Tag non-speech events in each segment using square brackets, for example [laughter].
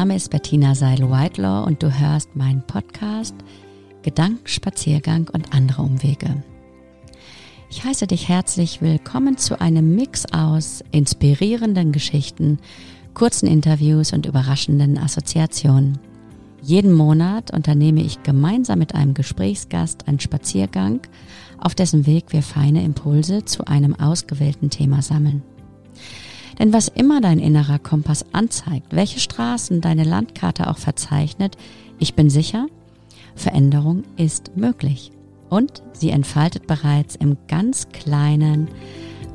Name ist Bettina Seidel-Whitelaw und du hörst meinen Podcast Gedankenspaziergang und andere Umwege. Ich heiße dich herzlich willkommen zu einem Mix aus inspirierenden Geschichten, kurzen Interviews und überraschenden Assoziationen. Jeden Monat unternehme ich gemeinsam mit einem Gesprächsgast einen Spaziergang, auf dessen Weg wir feine Impulse zu einem ausgewählten Thema sammeln. Denn was immer dein innerer Kompass anzeigt, welche Straßen deine Landkarte auch verzeichnet, ich bin sicher, Veränderung ist möglich. Und sie entfaltet bereits im ganz kleinen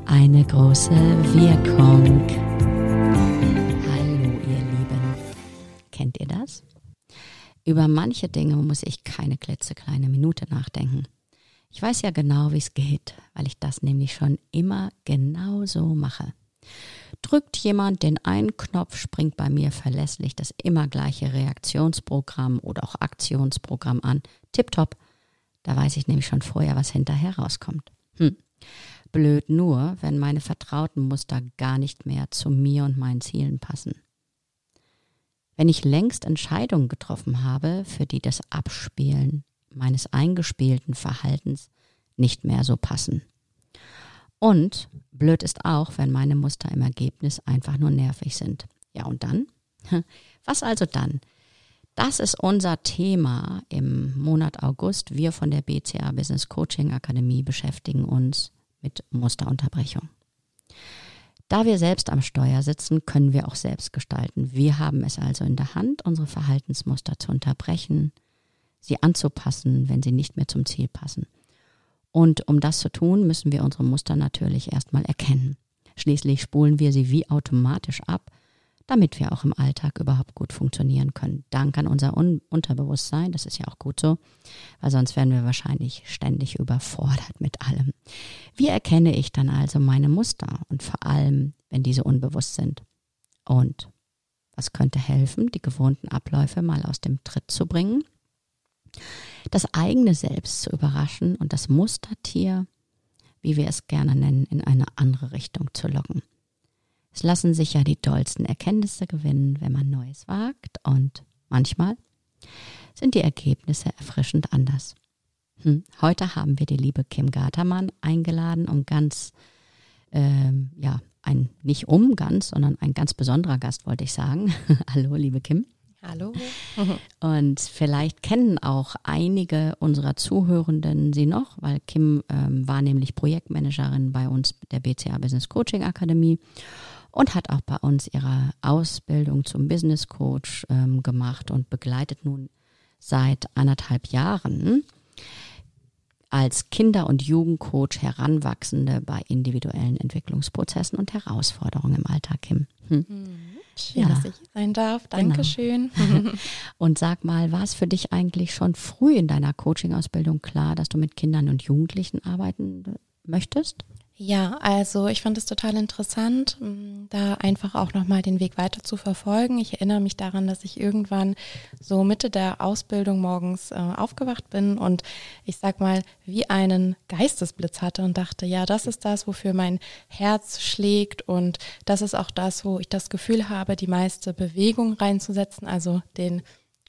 eine große Wirkung. Hallo ihr Lieben. Kennt ihr das? Über manche Dinge muss ich keine klitzekleine Minute nachdenken. Ich weiß ja genau, wie es geht, weil ich das nämlich schon immer genau so mache. Drückt jemand den einen Knopf, springt bei mir verlässlich das immer gleiche Reaktionsprogramm oder auch Aktionsprogramm an. Tipptopp. Da weiß ich nämlich schon vorher, was hinterher rauskommt. Hm. Blöd nur, wenn meine vertrauten Muster gar nicht mehr zu mir und meinen Zielen passen. Wenn ich längst Entscheidungen getroffen habe, für die das Abspielen meines eingespielten Verhaltens nicht mehr so passen. Und blöd ist auch, wenn meine Muster im Ergebnis einfach nur nervig sind. Ja, und dann? [laughs] Was also dann? Das ist unser Thema im Monat August. Wir von der BCA Business Coaching Akademie beschäftigen uns mit Musterunterbrechung. Da wir selbst am Steuer sitzen, können wir auch selbst gestalten. Wir haben es also in der Hand, unsere Verhaltensmuster zu unterbrechen, sie anzupassen, wenn sie nicht mehr zum Ziel passen. Und um das zu tun, müssen wir unsere Muster natürlich erstmal erkennen. Schließlich spulen wir sie wie automatisch ab, damit wir auch im Alltag überhaupt gut funktionieren können. Dank an unser Un Unterbewusstsein, das ist ja auch gut so, weil sonst wären wir wahrscheinlich ständig überfordert mit allem. Wie erkenne ich dann also meine Muster und vor allem, wenn diese unbewusst sind? Und was könnte helfen, die gewohnten Abläufe mal aus dem Tritt zu bringen? Das eigene Selbst zu überraschen und das Mustertier, wie wir es gerne nennen, in eine andere Richtung zu locken. Es lassen sich ja die tollsten Erkenntnisse gewinnen, wenn man Neues wagt und manchmal sind die Ergebnisse erfrischend anders. Hm. Heute haben wir die liebe Kim Gartermann eingeladen, um ganz, ähm, ja, ein, nicht um ganz, sondern ein ganz besonderer Gast, wollte ich sagen. [laughs] Hallo, liebe Kim. Hallo. Und vielleicht kennen auch einige unserer Zuhörenden sie noch, weil Kim ähm, war nämlich Projektmanagerin bei uns der BCA Business Coaching Akademie und hat auch bei uns ihre Ausbildung zum Business Coach ähm, gemacht und begleitet nun seit anderthalb Jahren als Kinder- und Jugendcoach Heranwachsende bei individuellen Entwicklungsprozessen und Herausforderungen im Alltag, Kim. Hm. Mhm. Schön, ja. dass ich hier sein darf. Genau. Dankeschön. Genau. [laughs] [laughs] und sag mal, war es für dich eigentlich schon früh in deiner Coaching-Ausbildung klar, dass du mit Kindern und Jugendlichen arbeiten möchtest? Ja, also ich fand es total interessant, da einfach auch nochmal den Weg weiter zu verfolgen. Ich erinnere mich daran, dass ich irgendwann so Mitte der Ausbildung morgens äh, aufgewacht bin und ich sag mal, wie einen Geistesblitz hatte und dachte, ja, das ist das, wofür mein Herz schlägt und das ist auch das, wo ich das Gefühl habe, die meiste Bewegung reinzusetzen, also den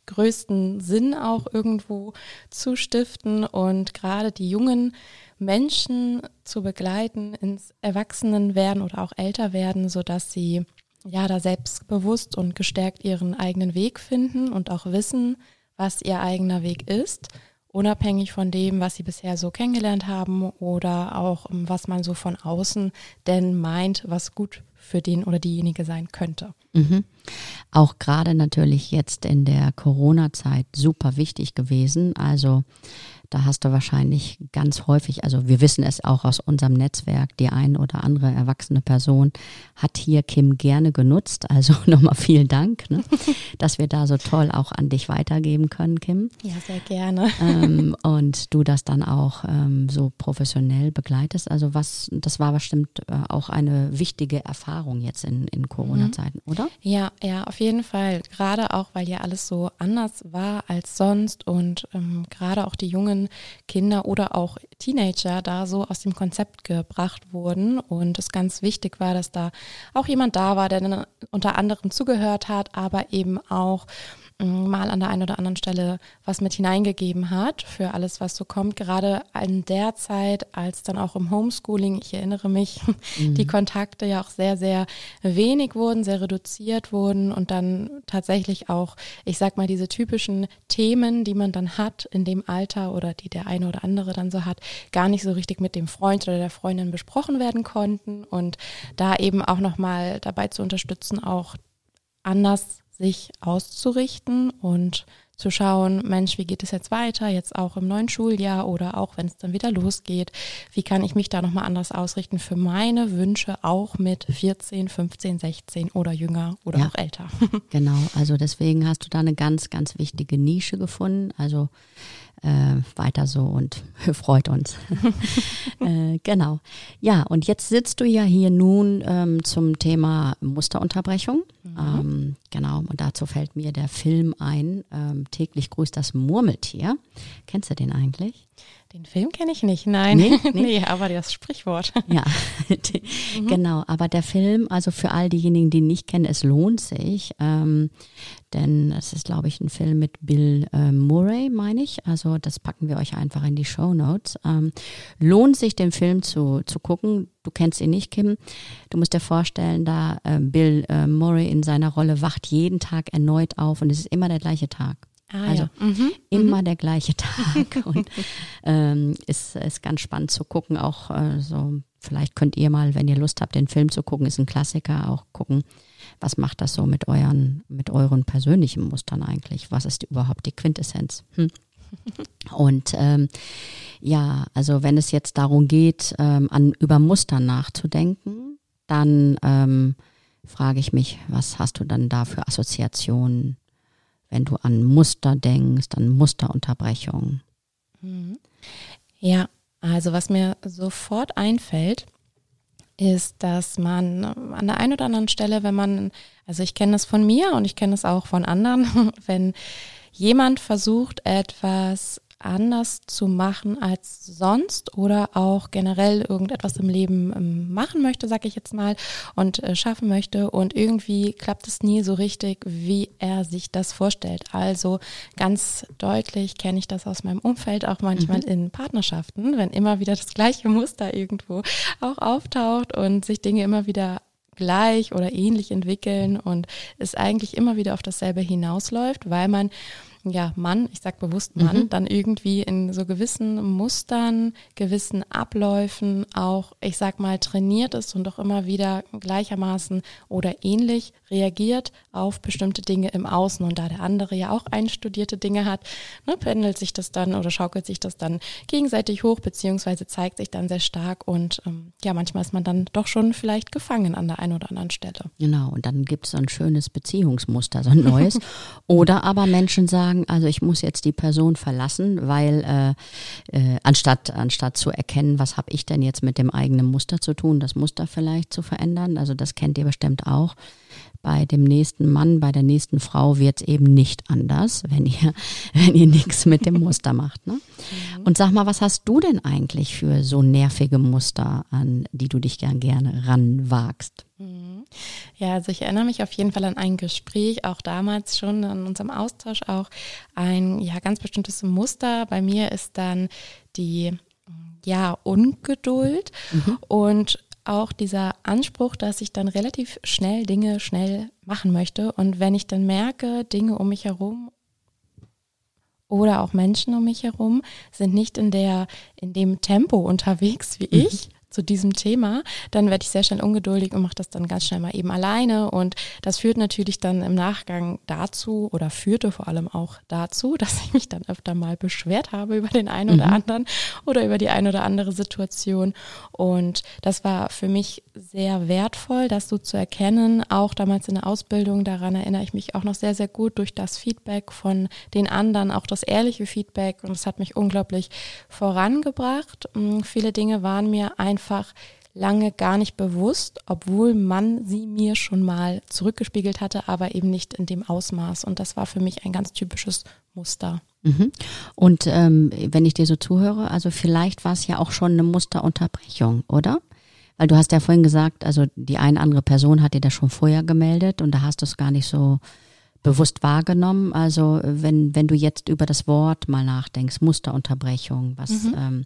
größten Sinn auch irgendwo zu stiften und gerade die jungen Menschen zu begleiten ins Erwachsenenwerden oder auch älter werden, sodass sie ja da selbstbewusst und gestärkt ihren eigenen Weg finden und auch wissen, was ihr eigener Weg ist, unabhängig von dem, was sie bisher so kennengelernt haben oder auch was man so von außen denn meint, was gut für den oder diejenige sein könnte. Mhm. Auch gerade natürlich jetzt in der Corona-Zeit super wichtig gewesen. Also da hast du wahrscheinlich ganz häufig, also wir wissen es auch aus unserem Netzwerk, die ein oder andere erwachsene Person hat hier Kim gerne genutzt. Also [laughs] nochmal vielen Dank, ne, [laughs] dass wir da so toll auch an dich weitergeben können, Kim. Ja, sehr gerne. Ähm, [laughs] und du das dann auch ähm, so professionell begleitest. Also was, das war bestimmt äh, auch eine wichtige Erfahrung jetzt in, in Corona-Zeiten, mhm. oder? Ja, ja, auf jeden Fall. Gerade auch, weil ja alles so anders war als sonst und ähm, gerade auch die jungen Erwachsenen, Kinder oder auch Teenager da so aus dem Konzept gebracht wurden. Und es ganz wichtig war, dass da auch jemand da war, der unter anderem zugehört hat, aber eben auch mal an der einen oder anderen Stelle was mit hineingegeben hat für alles, was so kommt. Gerade in der Zeit, als dann auch im Homeschooling, ich erinnere mich, [laughs] mhm. die Kontakte ja auch sehr, sehr wenig wurden, sehr reduziert wurden und dann tatsächlich auch, ich sag mal, diese typischen Themen, die man dann hat in dem Alter oder die der eine oder andere dann so hat, gar nicht so richtig mit dem Freund oder der Freundin besprochen werden konnten und da eben auch nochmal dabei zu unterstützen, auch anders sich auszurichten und zu schauen, Mensch, wie geht es jetzt weiter, jetzt auch im neuen Schuljahr oder auch wenn es dann wieder losgeht, wie kann ich mich da nochmal anders ausrichten für meine Wünsche, auch mit 14, 15, 16 oder jünger oder ja, auch älter. [laughs] [laughs] Genau, also deswegen hast du da eine ganz, ganz wichtige Nische gefunden. Also äh, weiter so und [laughs] freut uns. [laughs] äh, genau. Ja, und jetzt sitzt du ja hier nun ähm, zum Thema Musterunterbrechung. Mhm. Ähm, genau, und dazu fällt mir der Film ein, ähm, täglich grüßt das Murmeltier. Kennst du den eigentlich? Den Film kenne ich nicht, nein. Nee, nee? [laughs] nee, aber das Sprichwort. [laughs] Ja, mhm. genau. Aber der Film, also für all diejenigen, die ihn nicht kennen, es lohnt sich. Ähm, denn es ist, glaube ich, ein Film mit Bill äh, Murray, meine ich. Also das packen wir euch einfach in die Show Notes. Ähm, lohnt sich, den Film zu, zu gucken. Du kennst ihn nicht, Kim. Du musst dir vorstellen, da äh, Bill äh, Murray in seiner Rolle wacht jeden Tag erneut auf und es ist immer der gleiche Tag. Ah, also ja. mhm. immer mhm. der gleiche Tag [laughs] und ähm, ist, ist ganz spannend zu gucken. Auch äh, so, vielleicht könnt ihr mal, wenn ihr Lust habt, den Film zu gucken, ist ein Klassiker, auch gucken, was macht das so mit euren, mit euren persönlichen Mustern eigentlich? Was ist überhaupt die Quintessenz? Hm. [laughs] Und ähm, ja, also wenn es jetzt darum geht, ähm, an über Muster nachzudenken, dann ähm, frage ich mich, was hast du dann da für Assoziationen? Wenn du an Muster denkst, an Musterunterbrechung? Mhm. Ja, also was mir sofort einfällt, ist, dass man an der einen oder anderen Stelle, wenn man, also ich kenne das von mir und ich kenne es auch von anderen, [laughs] wenn jemand versucht, etwas anders zu machen als sonst oder auch generell irgendetwas im Leben ähm, machen möchte, sag ich jetzt mal, und äh, schaffen möchte und irgendwie klappt es nie so richtig, wie er sich das vorstellt. Also ganz deutlich kenne ich das aus meinem Umfeld auch manchmal mhm. in Partnerschaften, wenn immer wieder das gleiche Muster irgendwo auch auftaucht und sich Dinge immer wieder gleich oder ähnlich entwickeln und es eigentlich immer wieder auf dasselbe hinausläuft, weil man ja, Mann, ich sag bewusst Mann, mhm. dann irgendwie in so gewissen Mustern, gewissen Abläufen auch, ich sag mal, trainiert ist und auch immer wieder gleichermaßen oder ähnlich reagiert auf bestimmte Dinge im Außen. Und da der andere ja auch einstudierte Dinge hat, ne, pendelt sich das dann oder schaukelt sich das dann gegenseitig hoch, beziehungsweise zeigt sich dann sehr stark. Und ähm, ja, manchmal ist man dann doch schon vielleicht gefangen an der einen oder anderen Stelle. Genau, und dann gibt es so ein schönes Beziehungsmuster, so ein neues. [laughs] oder aber Menschen sagen, sagen, also ich muss jetzt die Person verlassen, weil äh, äh, anstatt, anstatt zu erkennen, was habe ich denn jetzt mit dem eigenen Muster zu tun, das Muster vielleicht zu verändern, also das kennt ihr bestimmt auch. Bei dem nächsten Mann, bei der nächsten Frau wird es eben nicht anders, wenn ihr, [laughs] wenn ihr nichts mit dem Muster macht. Ne? Mhm. Und sag mal, was hast du denn eigentlich für so nervige Muster, an die du dich gern gerne ranwagst? Mhm. Ja, also ich erinnere mich auf jeden Fall an ein Gespräch, auch damals schon in unserem Austausch auch ein ja ganz bestimmtes Muster. Bei mir ist dann die ja Ungeduld mhm. und auch dieser Anspruch, dass ich dann relativ schnell Dinge schnell machen möchte und wenn ich dann merke, Dinge um mich herum oder auch Menschen um mich herum sind nicht in der in dem Tempo unterwegs wie mhm. ich, zu diesem Thema, dann werde ich sehr schnell ungeduldig und mache das dann ganz schnell mal eben alleine. Und das führt natürlich dann im Nachgang dazu oder führte vor allem auch dazu, [laughs] dass ich mich dann öfter mal beschwert habe über den einen oder mhm. anderen oder über die eine oder andere Situation. Und das war für mich sehr wertvoll, das so zu erkennen. Auch damals in der Ausbildung, daran erinnere ich mich auch noch sehr, sehr gut durch das Feedback von den anderen, auch das ehrliche Feedback. Und es hat mich unglaublich vorangebracht. Mm, viele Dinge waren mir ein einfach lange gar nicht bewusst, obwohl man sie mir schon mal zurückgespiegelt hatte, aber eben nicht in dem Ausmaß. Und das war für mich ein ganz typisches Muster. Mhm. Und ähm, wenn ich dir so zuhöre, also vielleicht war es ja auch schon eine Musterunterbrechung, oder? Weil du hast ja vorhin gesagt, also die eine andere Person hat dir das schon vorher gemeldet und da hast du es gar nicht so bewusst wahrgenommen. Also wenn, wenn du jetzt über das Wort mal nachdenkst, Musterunterbrechung, was mhm. ähm,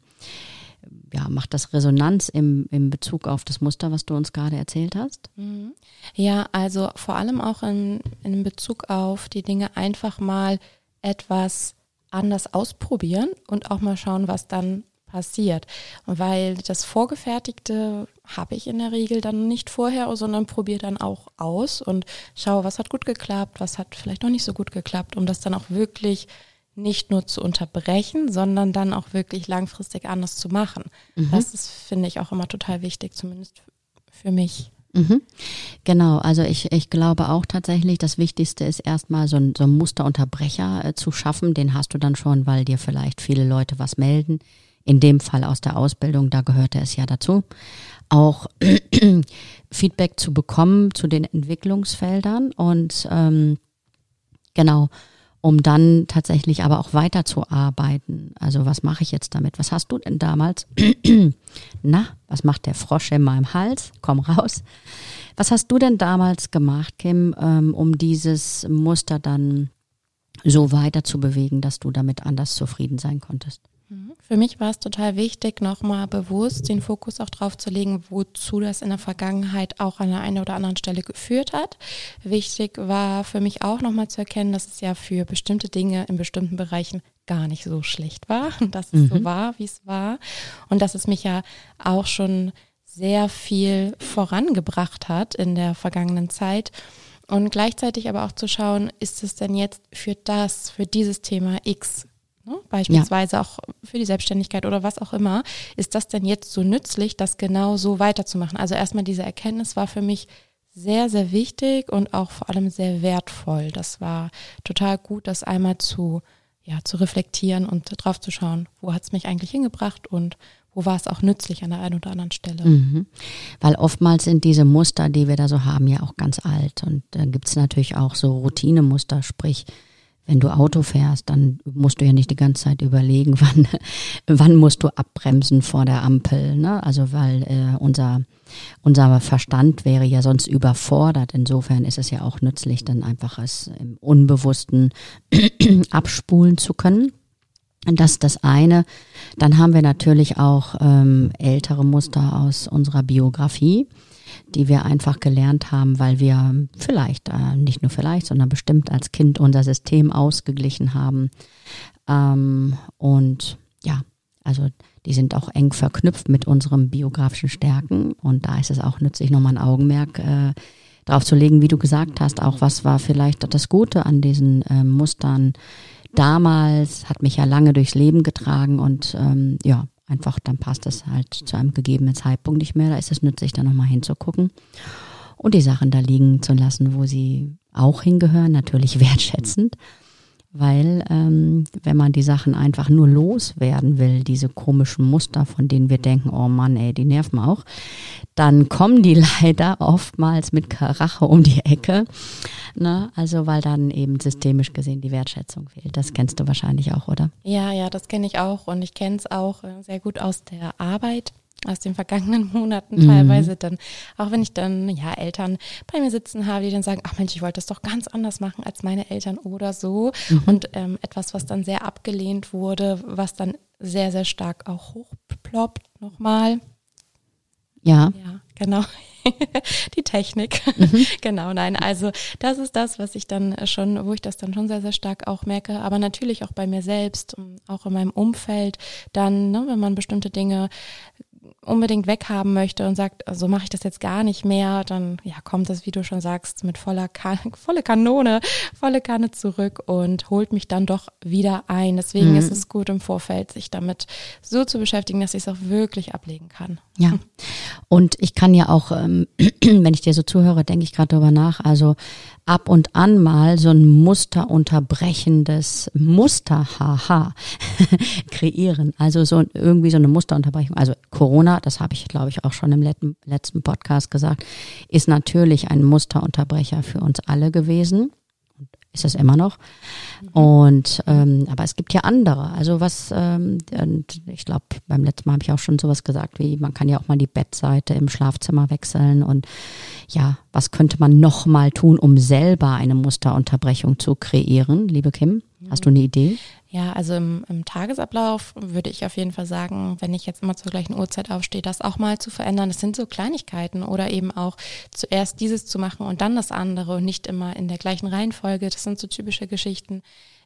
ja, macht das Resonanz im, im Bezug auf das Muster, was du uns gerade erzählt hast? Mhm. Ja, also vor allem auch in, in Bezug auf die Dinge einfach mal etwas anders ausprobieren und auch mal schauen, was dann passiert. Weil das Vorgefertigte habe ich in der Regel dann nicht vorher, sondern probiere dann auch aus und schaue, was hat gut geklappt, was hat vielleicht noch nicht so gut geklappt, um das dann auch wirklich nicht nur zu unterbrechen, sondern dann auch wirklich langfristig anders zu machen. Mhm. Das ist, finde ich, auch immer total wichtig, zumindest für mich. Mhm. Genau, also ich, ich glaube auch tatsächlich, das Wichtigste ist erstmal so ein, so ein Musterunterbrecher äh, zu schaffen. Den hast du dann schon, weil dir vielleicht viele Leute was melden. In dem Fall aus der Ausbildung, da gehörte es ja dazu. Auch [clears throat] Feedback zu bekommen zu den Entwicklungsfeldern und ähm, genau um dann tatsächlich aber auch weiterzuarbeiten. Also was mache ich jetzt damit? Was hast du denn damals? [clears throat] Na, was macht der Frosch in meinem Hals? Komm raus. Was hast du denn damals gemacht, Kim, ähm, um dieses Muster dann so weiter zu bewegen, dass du damit anders zufrieden sein konntest? Mhm. Für mich war es total wichtig, nochmal bewusst den Fokus auch drauf zu legen, wozu das in der Vergangenheit auch an der einen oder anderen Stelle geführt hat. Wichtig war für mich auch nochmal zu erkennen, dass es ja für bestimmte Dinge in bestimmten Bereichen gar nicht so schlecht war, [laughs] dass es mhm. so war, wie es war und dass es mich ja auch schon sehr viel vorangebracht hat in der vergangenen Zeit. Und gleichzeitig aber auch zu schauen, ist es denn jetzt für das, für dieses Thema X Ne? Beispielsweise ja. auch für die Selbstständigkeit oder was auch immer. Ist das denn jetzt so nützlich, das genau so weiterzumachen? Also erstmal diese Erkenntnis war für mich sehr, sehr wichtig und auch vor allem sehr wertvoll. Das war total gut, das einmal zu, ja, zu reflektieren und drauf zu schauen, wo hat es mich eigentlich hingebracht und wo war es auch nützlich an der einen oder anderen Stelle. Mhm. Weil oftmals sind diese Muster, die wir da so haben, ja auch ganz alt. Und da gibt es natürlich auch so Routinemuster, sprich, wenn du Auto fährst, dann musst du ja nicht die ganze Zeit überlegen, [laughs] wann, wann musst du abbremsen vor der Ampel. Ne? Also weil äh, unser, unser Verstand wäre ja sonst überfordert. Insofern ist es ja auch nützlich, dann einfach es im Unbewussten [clears throat] abspulen zu können. Das ist das eine. Dann haben wir natürlich auch ähm, ältere Muster aus unserer Biografie die wir einfach gelernt haben, weil wir vielleicht, äh, nicht nur vielleicht, sondern bestimmt als Kind unser System ausgeglichen haben. Ähm, und ja, also die sind auch eng verknüpft mit unseren biografischen Stärken. Und da ist es auch nützlich, nochmal ein Augenmerk äh, drauf zu legen, wie du gesagt hast, auch was war vielleicht das Gute an diesen äh, Mustern damals, hat mich ja lange durchs Leben getragen und ähm, ja, einfach, dann passt das halt zu einem gegebenen Zeitpunkt nicht mehr. Da ist es nützlich, da nochmal hinzugucken und die Sachen da liegen zu lassen, wo sie auch hingehören, natürlich [laughs] wertschätzend weil ähm, wenn man die Sachen einfach nur loswerden will, diese komischen Muster, von denen wir denken, oh Mann, ey, die nerven auch, dann kommen die [laughs] leider oftmals mit Karache um die Ecke. Ne? Also weil dann eben systemisch gesehen die Wertschätzung fehlt. Das kennst du wahrscheinlich auch, oder? Ja, ja, das kenne ich auch und ich kenne es auch äh, sehr gut aus der Arbeit aus den vergangenen [laughs] Monaten mhm. teilweise dann, auch wenn ich dann ja Eltern bei mir sitzen habe, die dann sagen, ach Mensch, ich wollte das doch ganz anders machen als meine Eltern oder so. Mhm. Und ähm, etwas, was dann sehr abgelehnt wurde, was dann sehr, sehr stark auch hochploppt nochmal. Ja. Ja, genau. [laughs] die Technik. Mhm. [laughs] genau, nein. Also das ist das, was ich dann schon, wo ich das dann schon sehr, sehr stark auch merke. Aber natürlich auch bei mir selbst, auch in meinem Umfeld, dann, ne, wenn man bestimmte Dinge unbedingt weghaben möchte und sagt, so also mache ich das jetzt gar nicht mehr, dann ja, kommt das, wie du schon sagst, mit voller kan [laughs] volle Kanone, volle Kanne zurück und holt mich dann doch wieder ein. Deswegen mhm. ist es gut im Vorfeld, sich damit so zu beschäftigen, dass ich es auch wirklich ablegen kann. Ja. Und ich kann ja auch, ähm, [clears throat] wenn ich dir so zuhöre, denke ich gerade darüber nach, also ab und an mal so ein musterunterbrechendes Muster, haha, [laughs] kreieren. Also so irgendwie so eine Musterunterbrechung. Also Corona, das habe ich, glaube ich, auch schon im letzten, letzten Podcast gesagt, ist natürlich ein Musterunterbrecher für uns alle gewesen. ist es immer noch. Mhm. Und ähm, aber es gibt ja andere. Also was, ähm, ich glaube, beim letzten Mal habe ich auch schon sowas gesagt, wie man kann ja auch mal die Bettseite im Schlafzimmer wechseln und ja, was könnte man noch mal tun, um selber eine Musterunterbrechung zu kreieren, liebe Kim? Hast du eine Idee? Ja, also im, im, Tagesablauf würde ich auf jeden Fall sagen, wenn ich jetzt immer zur gleichen Uhrzeit aufstehe, das auch mal zu verändern. Das sind so Kleinigkeiten oder eben auch zuerst dieses zu machen und dann das andere und nicht immer in der gleichen Reihenfolge. Das sind so typische Geschichten.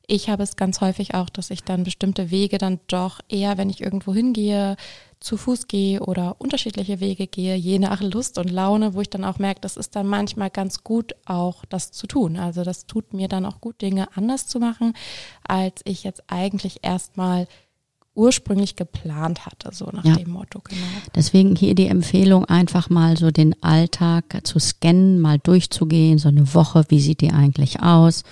Ich habe es ganz häufig auch, dass ich dann bestimmte Wege dann doch eher, wenn ich irgendwo hingehe, zu Fuß gehe oder unterschiedliche Wege gehe, je nach Lust und Laune, wo ich dann auch merke, das ist dann manchmal ganz gut auch das zu tun. Also das tut mir dann auch gut, Dinge anders zu machen, als ich jetzt eigentlich erstmal ursprünglich geplant hatte, so nach ja. dem Motto, genau. Deswegen hier die Empfehlung, einfach mal so den Alltag zu scannen, mal durchzugehen, so eine Woche, wie sieht die eigentlich aus?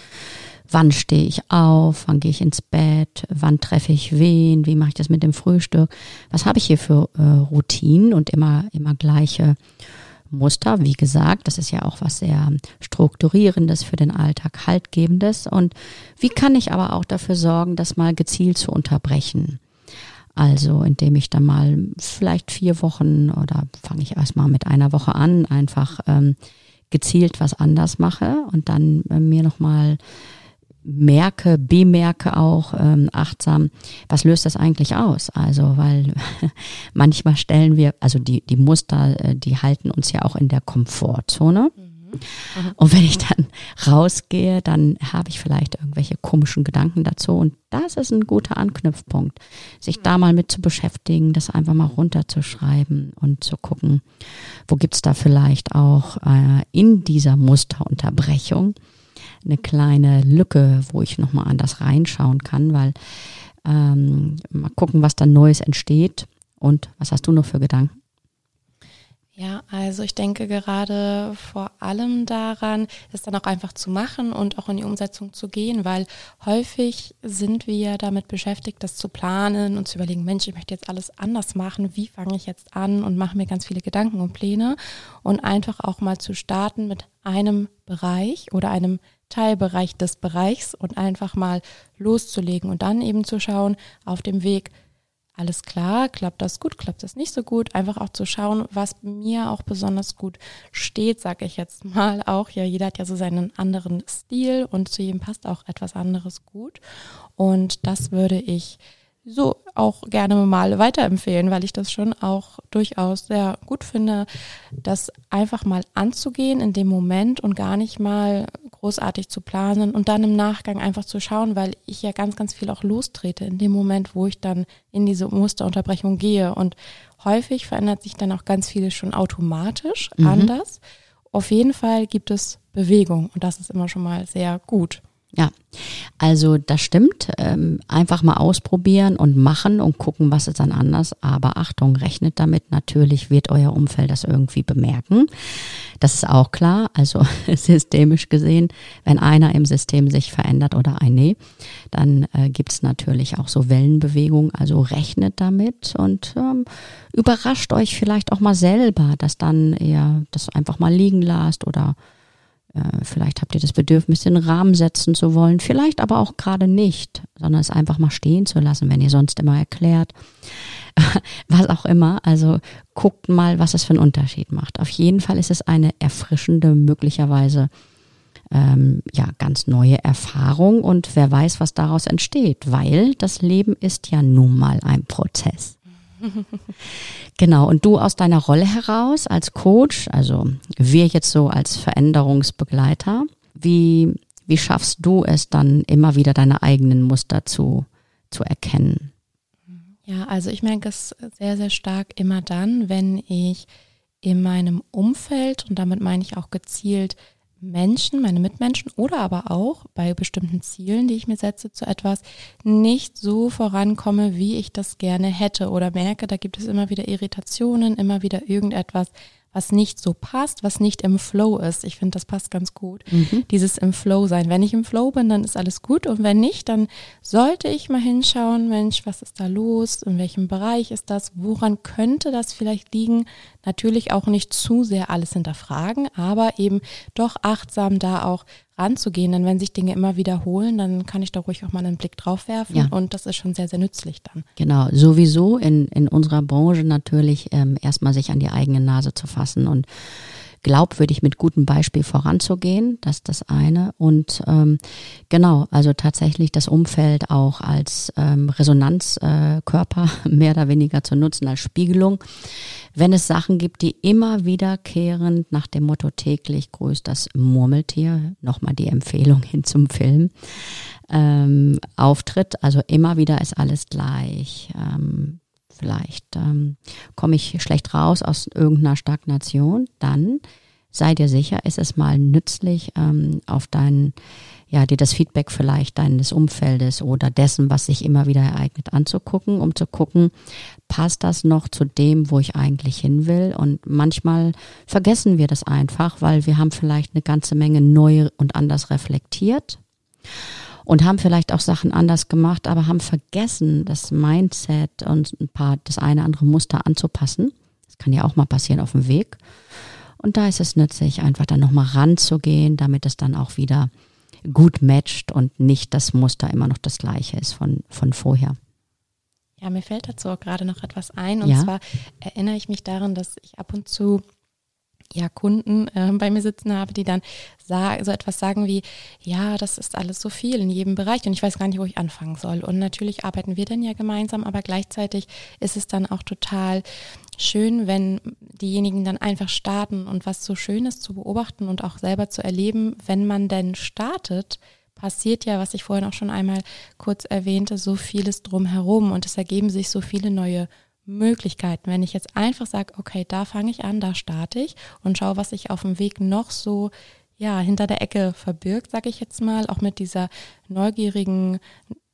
Wann stehe ich auf, wann gehe ich ins Bett, wann treffe ich wen, wie mache ich das mit dem Frühstück, was habe ich hier für äh, Routinen und immer, immer gleiche Muster. Wie gesagt, das ist ja auch was sehr strukturierendes für den Alltag, haltgebendes. Und wie kann ich aber auch dafür sorgen, das mal gezielt zu unterbrechen? Also indem ich dann mal vielleicht vier Wochen oder fange ich erstmal mit einer Woche an, einfach ähm, gezielt was anders mache und dann äh, mir nochmal merke, bemerke auch ähm, achtsam, was löst das eigentlich aus? Also, weil [laughs] manchmal stellen wir, also die, die Muster, äh, die halten uns ja auch in der Komfortzone. Mhm. Und wenn ich dann rausgehe, dann habe ich vielleicht irgendwelche komischen Gedanken dazu. Und das ist ein guter Anknüpfpunkt, sich da mal mit zu beschäftigen, das einfach mal runterzuschreiben und zu gucken, wo gibt's da vielleicht auch äh, in dieser Musterunterbrechung eine kleine Lücke, wo ich nochmal anders reinschauen kann, weil ähm, mal gucken, was da Neues entsteht. Und was hast du noch für Gedanken? Ja, also ich denke gerade vor allem daran, es dann auch einfach zu machen und auch in die Umsetzung zu gehen, weil häufig sind wir damit beschäftigt, das zu planen und zu überlegen, Mensch, ich möchte jetzt alles anders machen, wie fange ich jetzt an und mache mir ganz viele Gedanken und Pläne und einfach auch mal zu starten mit einem Bereich oder einem Teilbereich des Bereichs und einfach mal loszulegen und dann eben zu schauen auf dem Weg, alles klar, klappt das gut, klappt das nicht so gut, einfach auch zu schauen, was mir auch besonders gut steht, sage ich jetzt [laughs] mal auch. Ja, jeder hat ja so seinen anderen Stil und zu jedem passt auch etwas anderes gut. Und das würde ich so auch gerne mal weiterempfehlen, weil ich das schon auch durchaus sehr gut finde, das einfach mal anzugehen in dem Moment und gar nicht mal großartig zu planen und dann im Nachgang einfach zu schauen, weil ich ja ganz, ganz viel auch lostrete in dem Moment, wo ich dann in diese Musterunterbrechung gehe. Und häufig verändert sich dann auch ganz vieles schon automatisch mhm. anders. Auf jeden Fall gibt es Bewegung und das ist immer schon mal sehr gut. Ja, also das stimmt. Ähm, einfach mal ausprobieren und machen und gucken, was ist dann anders. Aber Achtung, rechnet damit. Natürlich wird euer Umfeld das irgendwie bemerken. Das ist auch klar. Also [laughs] systemisch gesehen, wenn einer im System sich verändert oder ein Nee, dann äh, gibt's natürlich auch so Wellenbewegungen. Also rechnet damit und ähm, überrascht euch vielleicht auch mal selber, dass dann ihr das einfach mal liegen lasst oder vielleicht habt ihr das Bedürfnis, den Rahmen setzen zu wollen, vielleicht aber auch gerade nicht, sondern es einfach mal stehen zu lassen, wenn ihr sonst immer erklärt, [laughs] was auch immer. Also guckt mal, was es für einen Unterschied macht. Auf jeden Fall ist es eine erfrischende, möglicherweise ähm, ja ganz neue Erfahrung und wer weiß, was daraus entsteht, weil das Leben ist ja nun mal ein Prozess. [laughs] genau, und du aus deiner Rolle heraus als Coach, also wir jetzt so als Veränderungsbegleiter, wie, wie schaffst du es dann immer wieder deine eigenen Muster zu, zu erkennen? Ja, also ich merke es sehr, sehr stark immer dann, wenn ich in meinem Umfeld, und damit meine ich auch gezielt Menschen, meine Mitmenschen oder aber auch bei bestimmten Zielen, die ich mir setze, zu etwas nicht so vorankomme, wie ich das gerne hätte oder merke, da gibt es immer wieder Irritationen, immer wieder irgendetwas, was nicht so passt, was nicht im Flow ist. Ich finde, das passt ganz gut. Mhm. Dieses im Flow sein. Wenn ich im Flow bin, dann ist alles gut. Und wenn nicht, dann sollte ich mal hinschauen, Mensch, was ist da los? In welchem Bereich ist das? Woran könnte das vielleicht liegen? Natürlich auch nicht zu sehr alles hinterfragen, aber eben doch achtsam da auch ranzugehen. Denn wenn sich Dinge immer wiederholen, dann kann ich da ruhig auch mal einen Blick drauf werfen ja. und das ist schon sehr, sehr nützlich dann. Genau, sowieso in, in unserer Branche natürlich ähm, erstmal sich an die eigene Nase zu fassen und glaubwürdig mit gutem Beispiel voranzugehen, das ist das eine. Und ähm, genau, also tatsächlich das Umfeld auch als ähm, Resonanzkörper äh, [laughs] mehr oder weniger zu nutzen, als Spiegelung. Wenn es Sachen gibt, die immer wiederkehrend nach dem Motto täglich grüßt das Murmeltier, nochmal die Empfehlung hin zum Film, ähm, auftritt, also immer wieder ist alles gleich. Ähm, vielleicht ähm, komme ich schlecht raus aus irgendeiner Stagnation, dann sei dir sicher, ist es mal nützlich, ähm, auf deinen, ja, dir das Feedback vielleicht deines Umfeldes oder dessen, was sich immer wieder ereignet, anzugucken, um zu gucken, passt das noch zu dem, wo ich eigentlich hin will? Und manchmal vergessen wir das einfach, weil wir haben vielleicht eine ganze Menge neu und anders reflektiert und haben vielleicht auch Sachen anders gemacht, aber haben vergessen, das Mindset und ein paar, das eine andere Muster anzupassen. Das kann ja auch mal passieren auf dem Weg. Und da ist es nützlich, einfach dann nochmal ranzugehen, damit es dann auch wieder gut matcht und nicht das Muster immer noch das gleiche ist von, von vorher. Ja, mir fällt dazu auch gerade noch etwas ein. Und ja? zwar erinnere ich mich daran, dass ich ab und zu ja Kunden äh, bei mir sitzen habe, die dann so etwas sagen wie, ja, das ist alles so viel in jedem Bereich und ich weiß gar nicht, wo ich anfangen soll. Und natürlich arbeiten wir dann ja gemeinsam, aber gleichzeitig ist es dann auch total schön, wenn diejenigen dann einfach starten und was so schön ist zu beobachten und auch selber zu erleben, wenn man denn startet, passiert ja, was ich vorhin auch schon einmal kurz erwähnte, so vieles drumherum und es ergeben sich so viele neue Möglichkeiten. Wenn ich jetzt einfach sage, okay, da fange ich an, da starte ich und schaue, was sich auf dem Weg noch so ja hinter der Ecke verbirgt, sage ich jetzt mal, auch mit dieser neugierigen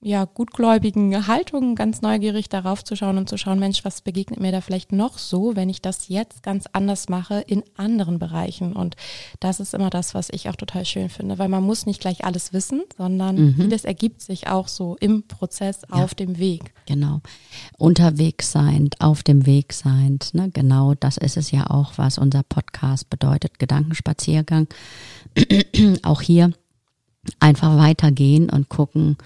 ja, gutgläubigen Haltung, ganz neugierig darauf zu schauen und zu schauen, Mensch, was begegnet mir da vielleicht noch so, wenn ich das jetzt ganz anders mache in anderen Bereichen. Und das ist immer das, was ich auch total schön finde, weil man muss nicht gleich alles wissen, sondern mhm. vieles ergibt sich auch so im Prozess ja. auf dem Weg. Genau. Unterwegs sein, auf dem Weg sein, ne? genau das ist es ja auch, was unser Podcast bedeutet, Gedankenspaziergang. [clears throat] auch hier einfach weitergehen und gucken,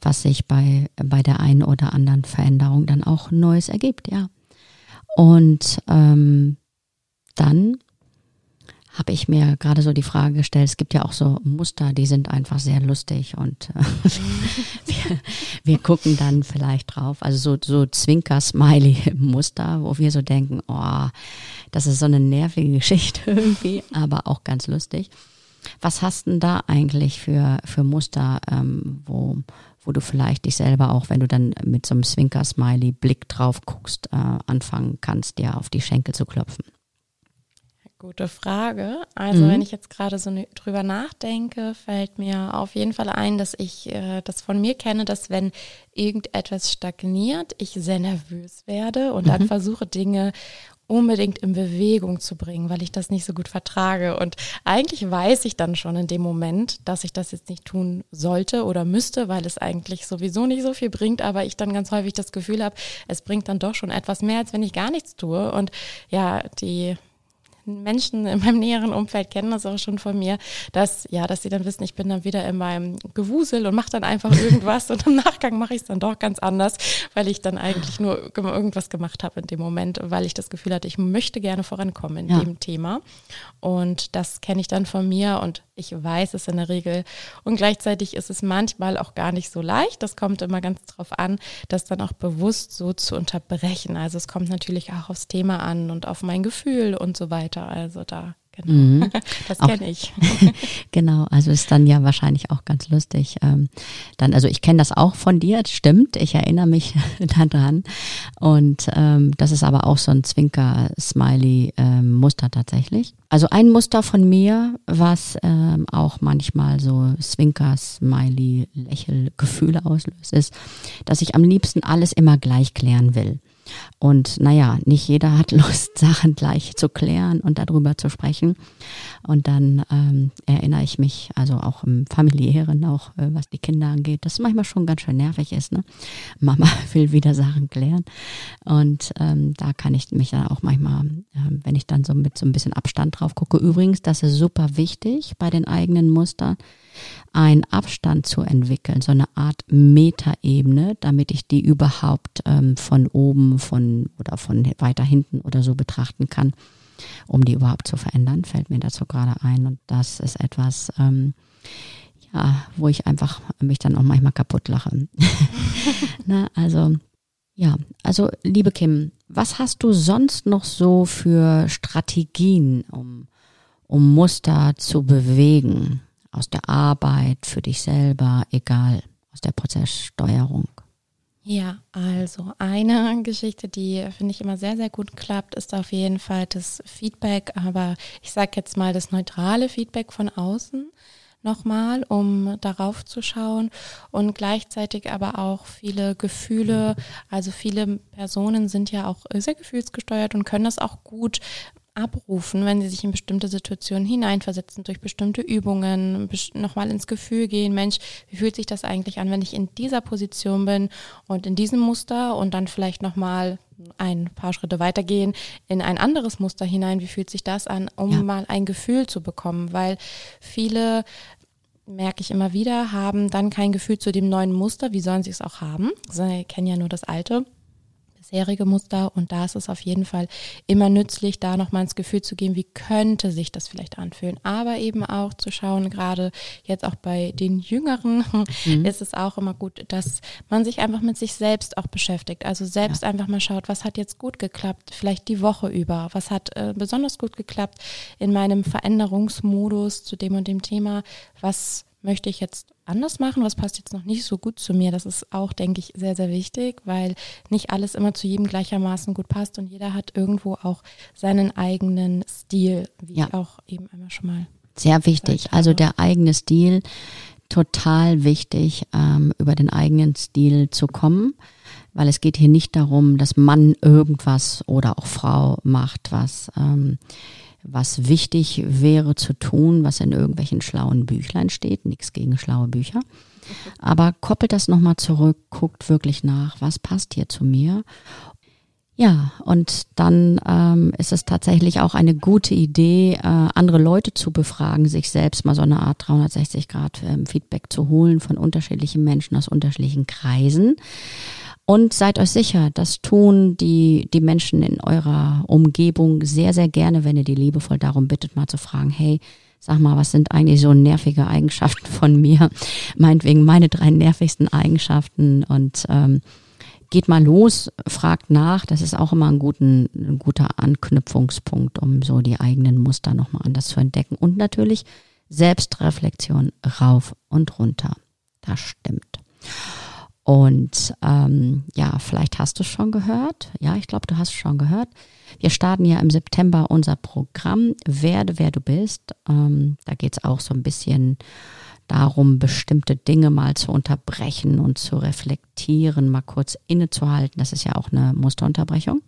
was sich bei, bei der einen oder anderen Veränderung dann auch Neues ergibt, ja. Und ähm, dann habe ich mir gerade so die Frage gestellt, es gibt ja auch so Muster, die sind einfach sehr lustig und äh, [laughs] wir, wir, gucken dann vielleicht drauf, also so, so Zwinker-Smiley-Muster, wo wir so denken, oh, das ist so eine nervige [laughs] Geschichte irgendwie, aber auch ganz lustig. Was hast denn da eigentlich für, für Muster, ähm, wo, wo du vielleicht dich selber auch, wenn du dann mit so einem Zwinker-Smiley Blick drauf guckst, äh, anfangen kannst, dir auf die Schenkel zu klopfen? Gute Frage. Also mhm. wenn ich jetzt gerade so drüber nachdenke, fällt mir auf jeden Fall ein, dass ich äh, das von mir kenne, dass wenn irgendetwas stagniert, ich sehr nervös werde und mhm. dann versuche Dinge unbedingt in Bewegung zu bringen, weil ich das nicht so gut vertrage. Und eigentlich weiß ich dann schon in dem Moment, dass ich das jetzt nicht tun sollte oder müsste, weil es eigentlich sowieso nicht so viel bringt, aber ich dann ganz häufig das Gefühl habe, es bringt dann doch schon etwas mehr, als wenn ich gar nichts tue. Und ja, die Menschen in meinem näheren Umfeld kennen das auch schon von mir, dass ja, dass sie dann wissen, ich bin dann wieder in meinem Gewusel und mache dann einfach [laughs] irgendwas und im Nachgang mache ich es dann doch ganz anders, weil ich dann eigentlich nur irgendwas gemacht habe in dem Moment, weil ich das Gefühl hatte, ich möchte gerne vorankommen in ja. dem Thema. Und das kenne ich dann von mir und ich weiß es in der Regel. Und gleichzeitig ist es manchmal auch gar nicht so leicht. Das kommt immer ganz drauf an, das dann auch bewusst so zu unterbrechen. Also es kommt natürlich auch aufs Thema an und auf mein Gefühl und so weiter. Also da Genau. Mhm. [laughs] Das kenne ich. [laughs] genau, also ist dann ja wahrscheinlich auch ganz lustig. Ähm, dann, also ich kenne das auch von dir, stimmt. Ich erinnere mich [laughs] daran. Und ähm, das ist aber auch so ein Zwinker-Smiley-Muster ähm, tatsächlich. Also ein Muster von mir, was ähm, auch manchmal so Zwinker-Smiley-Lächelgefühle auslöst, ist, dass ich am liebsten alles immer gleich klären will. Und naja, nicht jeder hat [laughs] Lust, Sachen gleich zu klären und darüber zu sprechen. Und dann ähm, erinnere ich mich, also auch im familiären, auch äh, was die Kinder angeht, dass es manchmal schon ganz schön nervig ist. Ne? Mama [laughs] will wieder Sachen klären. Und ähm, da kann ich mich dann auch manchmal, äh, wenn ich dann so mit so ein bisschen Abstand drauf gucke, übrigens, das ist super wichtig bei den eigenen Mustern, einen Abstand zu entwickeln, so eine Art Metaebene, damit ich die überhaupt ähm, von oben, von oder von weiter hinten oder so betrachten kann, um die überhaupt zu verändern, fällt mir dazu gerade ein. Und das ist etwas, ähm, ja, wo ich einfach mich dann auch manchmal kaputt lache. [laughs] Na, also ja, also liebe Kim, was hast du sonst noch so für Strategien, um, um Muster zu bewegen? aus der Arbeit, für dich selber, egal, aus der Prozesssteuerung? Ja, also eine Geschichte, die finde ich immer sehr, sehr gut klappt, ist auf jeden Fall das Feedback, aber ich sage jetzt mal das neutrale Feedback von außen nochmal, um darauf zu schauen. Und gleichzeitig aber auch viele Gefühle, also viele Personen sind ja auch sehr gefühlsgesteuert und können das auch gut abrufen, wenn sie sich in bestimmte Situationen hineinversetzen, durch bestimmte Übungen, nochmal ins Gefühl gehen, Mensch, wie fühlt sich das eigentlich an, wenn ich in dieser Position bin und in diesem Muster und dann vielleicht nochmal ein paar Schritte weitergehen in ein anderes Muster hinein, wie fühlt sich das an, um ja. mal ein Gefühl zu bekommen, weil viele merke ich immer wieder, haben dann kein Gefühl zu dem neuen Muster, wie sollen sie es auch haben? Sie kennen ja nur das alte bisherige Muster und da ist es auf jeden Fall immer nützlich, da nochmal ins Gefühl zu gehen, wie könnte sich das vielleicht anfühlen. Aber eben auch zu schauen, gerade jetzt auch bei den Jüngeren mhm. ist es auch immer gut, dass man sich einfach mit sich selbst auch beschäftigt. Also selbst ja. einfach mal schaut, was hat jetzt gut geklappt, vielleicht die Woche über, was hat äh, besonders gut geklappt in meinem Veränderungsmodus zu dem und dem Thema, was möchte ich jetzt anders machen, was passt jetzt noch nicht so gut zu mir. Das ist auch, denke ich, sehr, sehr wichtig, weil nicht alles immer zu jedem gleichermaßen gut passt und jeder hat irgendwo auch seinen eigenen Stil, wie ja. ich auch eben einmal schon mal. Sehr wichtig. Also der eigene Stil, total wichtig, ähm, über den eigenen Stil zu kommen, weil es geht hier nicht darum, dass Mann irgendwas oder auch Frau macht, was ähm, was wichtig wäre zu tun, was in irgendwelchen schlauen Büchlein steht. Nichts gegen schlaue Bücher. Aber koppelt das nochmal zurück, guckt wirklich nach, was passt hier zu mir. Ja, und dann ähm, ist es tatsächlich auch eine gute Idee, äh, andere Leute zu befragen, sich selbst mal so eine Art 360 Grad ähm, Feedback zu holen von unterschiedlichen Menschen aus unterschiedlichen Kreisen. Und seid euch sicher, das tun die, die Menschen in eurer Umgebung sehr, sehr gerne, wenn ihr die liebevoll darum bittet, mal zu fragen, hey, sag mal, was sind eigentlich so nervige Eigenschaften von mir? [laughs] Meinetwegen meine drei nervigsten Eigenschaften und ähm, geht mal los, fragt nach. Das ist auch immer ein, guten, ein guter Anknüpfungspunkt, um so die eigenen Muster nochmal anders zu entdecken. Und natürlich Selbstreflexion rauf und runter. Das stimmt. Und ähm, ja, vielleicht hast du es schon gehört. Ja, ich glaube, du hast es schon gehört. Wir starten ja im September unser Programm Werde, wer du bist. Ähm, da geht es auch so ein bisschen darum, bestimmte Dinge mal zu unterbrechen und zu reflektieren, mal kurz innezuhalten. Das ist ja auch eine Musterunterbrechung.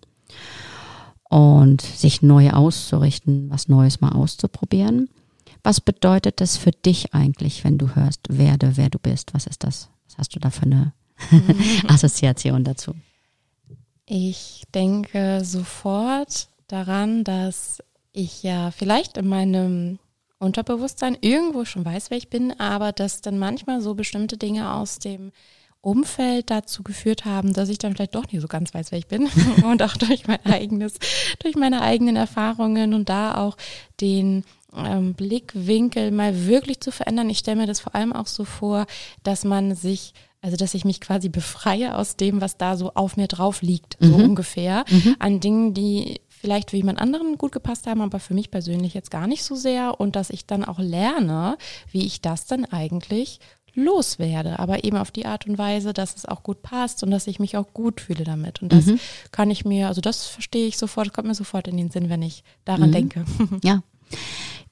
Und sich neu auszurichten, was Neues mal auszuprobieren. Was bedeutet das für dich eigentlich, wenn du hörst, werde, wer du bist? Was ist das? Was hast du da für eine [laughs] Assoziation dazu? Ich denke sofort daran, dass ich ja vielleicht in meinem Unterbewusstsein irgendwo schon weiß, wer ich bin, aber dass dann manchmal so bestimmte Dinge aus dem Umfeld dazu geführt haben, dass ich dann vielleicht doch nicht so ganz weiß, wer ich bin [laughs] und auch durch mein eigenes, durch meine eigenen Erfahrungen und da auch den ähm, Blickwinkel mal wirklich zu verändern. Ich stelle mir das vor allem auch so vor, dass man sich also, dass ich mich quasi befreie aus dem, was da so auf mir drauf liegt, so mhm. ungefähr, mhm. an Dingen, die vielleicht für jemand anderen gut gepasst haben, aber für mich persönlich jetzt gar nicht so sehr und dass ich dann auch lerne, wie ich das dann eigentlich loswerde, aber eben auf die Art und Weise, dass es auch gut passt und dass ich mich auch gut fühle damit. Und das mhm. kann ich mir, also das verstehe ich sofort, kommt mir sofort in den Sinn, wenn ich daran mhm. denke. [laughs] Ja.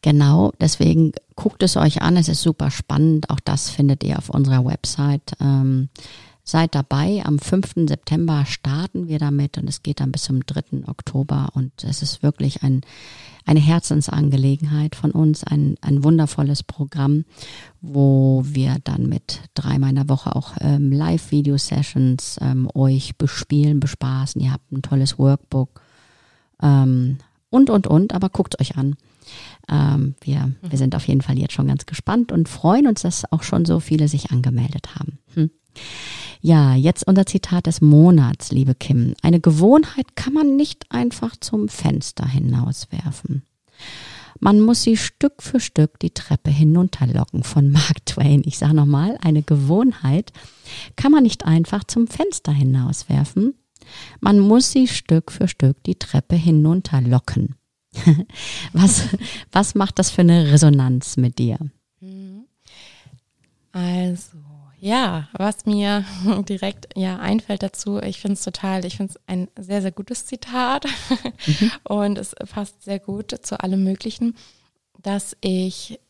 Genau, deswegen guckt es euch an, es ist super spannend. Auch das findet ihr auf unserer Website. Ähm, seid dabei. Am 5. September starten wir damit und es geht dann bis zum 3. Oktober und es ist wirklich ein, eine Herzensangelegenheit von uns, ein, ein wundervolles Programm, wo wir dann mit dreimal in der Woche auch ähm, Live-Video-Sessions ähm, euch bespielen, bespaßen. Ihr habt ein tolles Workbook ähm, und, und, und, aber guckt euch an. Ähm, wir, wir sind auf jeden Fall jetzt schon ganz gespannt und freuen uns, dass auch schon so viele sich angemeldet haben. Hm. Ja, jetzt unser Zitat des Monats, liebe Kim. Eine Gewohnheit kann man nicht einfach zum Fenster hinauswerfen. Man muss sie Stück für Stück die Treppe hinunterlocken von [laughs] Mark Twain. Ich sage nochmal, eine Gewohnheit kann man nicht einfach zum Fenster hinauswerfen. Man muss sie Stück für Stück die Treppe hinunterlocken. [laughs] was, was macht das für eine Resonanz mit dir? Mhm. Also, ja, was mir [laughs] direkt ja einfällt dazu, ich finde es total, ich finde es ein sehr, sehr gutes Zitat mhm. [laughs] und es passt sehr gut zu allem Möglichen, dass ich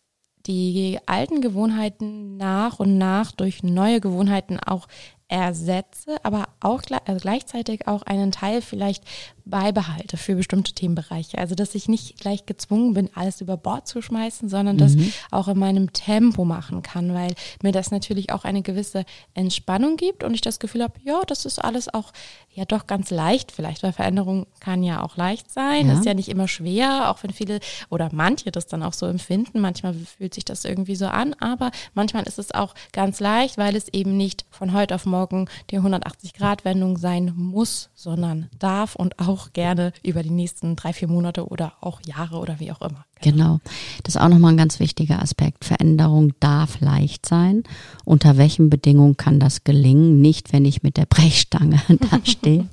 die alten Gewohnheiten nach und nach durch neue Gewohnheiten auch ersetze, aber auch also gleichzeitig auch einen Teil vielleicht beibehalte für bestimmte Themenbereiche. Also dass ich nicht gleich gezwungen bin, alles über Bord zu schmeißen, sondern mhm. das auch in meinem Tempo machen kann, weil mir das natürlich auch eine gewisse Entspannung gibt und ich das Gefühl habe, ja, das ist alles auch ja doch ganz leicht vielleicht, weil Veränderung kann ja auch leicht sein, ja. ist ja nicht immer schwer, auch wenn viele oder manche das dann auch so empfinden. Manchmal fühlt sich das irgendwie so an, aber manchmal ist es auch ganz leicht, weil es eben nicht von heute auf morgen die 180-Grad-Wendung sein muss, sondern darf und auch gerne über die nächsten drei, vier Monate oder auch Jahre oder wie auch immer. Genau. genau. Das ist auch nochmal ein ganz wichtiger Aspekt. Veränderung darf leicht sein. Unter welchen Bedingungen kann das gelingen? Nicht, wenn ich mit der Brechstange [laughs] da stehe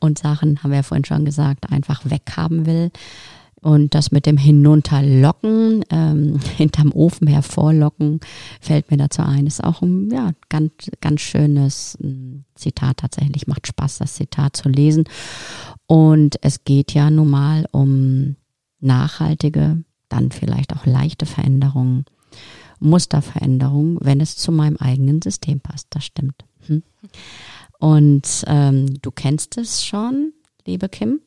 und Sachen, haben wir ja vorhin schon gesagt, einfach weghaben will. Und das mit dem Hinunterlocken, ähm, [laughs] hinterm Ofen hervorlocken, fällt mir dazu ein. Ist auch ein ja, ganz, ganz schönes ähm, Zitat tatsächlich. Macht Spaß, das Zitat zu lesen. Und es geht ja nun mal um nachhaltige, dann vielleicht auch leichte Veränderungen, Musterveränderungen, wenn es zu meinem eigenen System passt. Das stimmt. Hm. Und ähm, du kennst es schon, liebe Kim.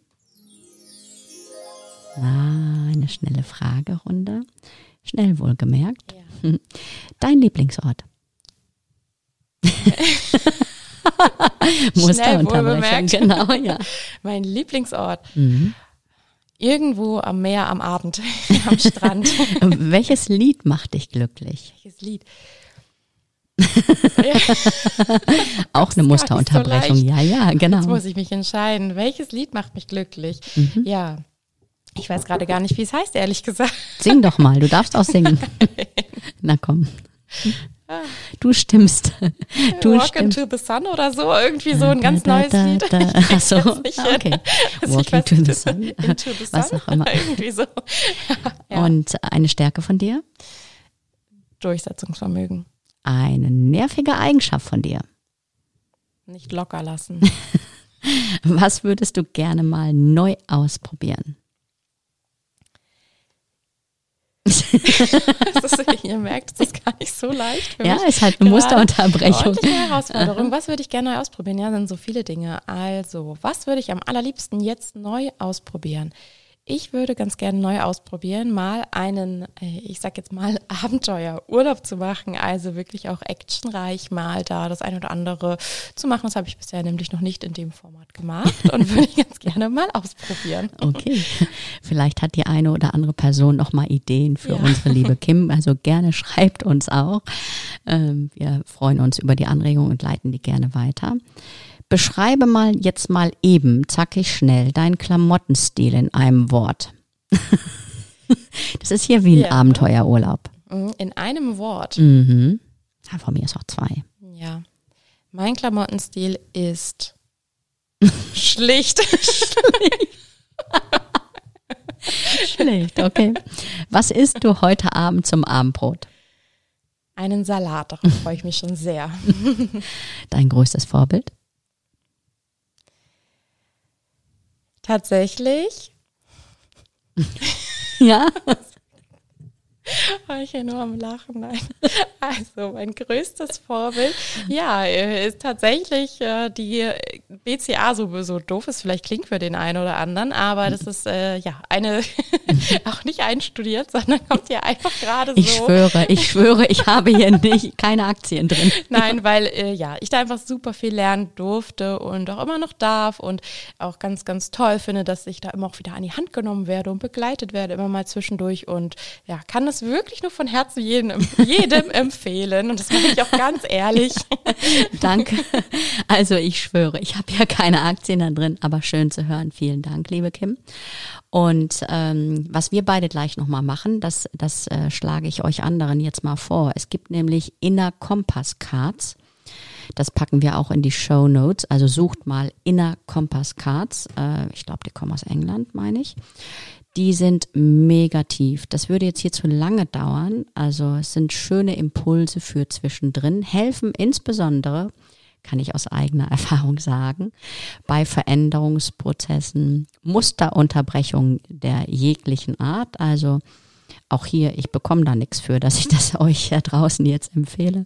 Ah, eine schnelle Fragerunde. Schnell wohlgemerkt. Ja. [laughs] Dein Lieblingsort? [laughs] Musterunterbrechung, genau, ja. [laughs] mein Lieblingsort. Mhm. Irgendwo am Meer am Abend, am Strand. Welches Lied macht dich glücklich? Welches Lied? Auch eine Musterunterbrechung, so ja, ja, genau. Jetzt muss ich mich entscheiden. Welches Lied macht mich glücklich? Mhm. Ja, ich weiß gerade gar nicht, wie es heißt, ehrlich gesagt. Sing doch mal, du darfst auch singen. [laughs] Na komm. Du stimmst. Du Walk stimmst. into the Sun oder so, irgendwie so ein ganz da, da, da, [laughs] neues Lied. Ach so, ah, okay. Also Walking to the Sun. [laughs] Into the Was Sun. auch immer. irgendwie so. Ja. Und eine Stärke von dir? Durchsetzungsvermögen. Eine nervige Eigenschaft von dir? Nicht locker lassen. Was würdest du gerne mal neu ausprobieren? [laughs] ist, ihr merkt, es ist gar nicht so leicht. Für ja, mich. ist halt eine Musterunterbrechung. Eine Herausforderung. [laughs] Was würde ich gerne neu ausprobieren? Ja, sind so viele Dinge. Also, was würde ich am allerliebsten jetzt neu ausprobieren? Ich würde ganz gerne neu ausprobieren, mal einen, äh, ich sag jetzt mal, [laughs] Abenteuerurlaub zu machen. Also wirklich auch actionreich mal da das eine oder andere zu machen. Das habe ich bisher nämlich noch nicht in dem Format gemacht und [laughs] würde ich ganz gerne mal ausprobieren. Okay. Vielleicht hat die eine oder andere Person noch mal Ideen für ja. unsere liebe [laughs] Kim. Also gerne schreibt uns auch. Ähm, wir freuen uns über die Anregungen und leiten die gerne weiter. Beschreibe mal jetzt mal eben, zackig schnell, deinen Klamottenstil in einem Wort. [laughs] das ist hier wie ein ja. Abenteuerurlaub. Mhm, in einem Wort. Mhm. Ja, von mir ist auch zwei. Ja. Mein Klamottenstil ist schlicht. [laughs] schlicht. schlicht, okay. Was isst du heute Abend zum Abendbrot? Einen Salat, darauf freue ich mich schon sehr. [laughs] Dein größtes Vorbild? Tatsächlich. ja. [laughs] [laughs] ich bin nur am Lachen. Nein. [laughs] Also mein größtes Vorbild, ja, ist tatsächlich äh, die BCA, so, so doof es vielleicht klingt für den einen oder anderen, aber das ist äh, ja eine, [laughs] auch nicht einstudiert, sondern kommt ja einfach gerade so. Ich schwöre, ich schwöre, ich habe hier nicht keine Aktien drin. Nein, weil äh, ja, ich da einfach super viel lernen durfte und auch immer noch darf und auch ganz, ganz toll finde, dass ich da immer auch wieder an die Hand genommen werde und begleitet werde, immer mal zwischendurch und ja, kann das wirklich nur von Herzen jedem, jedem [laughs] empfehlen und das mache ich auch ganz ehrlich. [laughs] Danke. Also ich schwöre, ich habe ja keine Aktien da drin, aber schön zu hören. Vielen Dank, liebe Kim. Und ähm, was wir beide gleich nochmal machen, das, das äh, schlage ich euch anderen jetzt mal vor. Es gibt nämlich Inner Compass Cards. Das packen wir auch in die Show Notes. Also sucht mal Inner Compass Cards. Äh, ich glaube, die kommen aus England, meine ich. Die sind mega tief. Das würde jetzt hier zu lange dauern. Also es sind schöne Impulse für zwischendrin, helfen insbesondere, kann ich aus eigener [laughs] Erfahrung sagen, bei Veränderungsprozessen, Musterunterbrechungen der jeglichen Art. Also auch hier, ich bekomme da nichts für, dass ich [laughs] das euch ja draußen jetzt empfehle.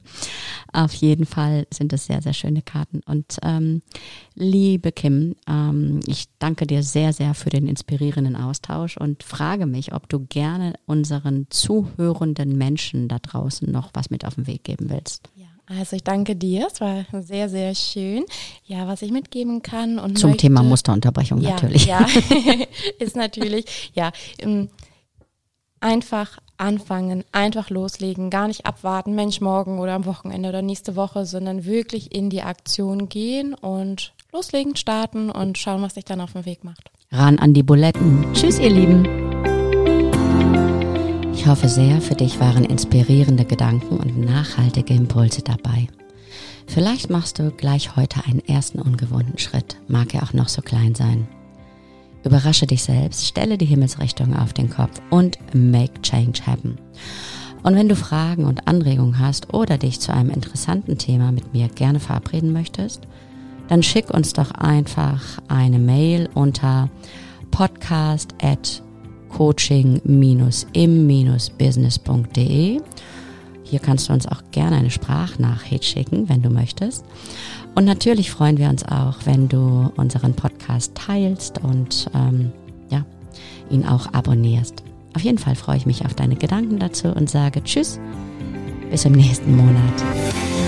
Auf jeden Fall sind es sehr, sehr schöne Karten. Und ähm, liebe Kim, ähm, ich danke dir sehr, sehr für den inspirierenden Austausch und frage mich, ob du gerne unseren zuhörenden Menschen da draußen noch was mit auf den Weg geben willst. Ja. Also ich danke dir, es war sehr, sehr schön. Ja, was ich mitgeben kann und zum möchte, Thema Musterunterbrechung ja, natürlich. Ja, [laughs] [laughs] ist natürlich, ja, einfach anfangen, einfach loslegen, gar nicht abwarten, Mensch, morgen oder am Wochenende oder nächste Woche, sondern wirklich in die Aktion gehen und loslegen, starten und schauen, was sich dann auf den Weg macht. Ran an die Buletten. Tschüss, ihr Lieben. Ich hoffe sehr, für dich waren inspirierende Gedanken und nachhaltige Impulse dabei. Vielleicht machst du gleich heute einen ersten ungewohnten Schritt, mag er auch noch so klein sein. Überrasche dich selbst, stelle die Himmelsrichtung auf den Kopf und make change happen. Und wenn du Fragen und Anregungen hast oder dich zu einem interessanten Thema mit mir gerne verabreden möchtest, dann schick uns doch einfach eine Mail unter podcast at coaching-im-business.de. Hier kannst du uns auch gerne eine Sprachnachricht schicken, wenn du möchtest. Und natürlich freuen wir uns auch, wenn du unseren Podcast teilst und ähm, ja, ihn auch abonnierst. Auf jeden Fall freue ich mich auf deine Gedanken dazu und sage Tschüss, bis im nächsten Monat.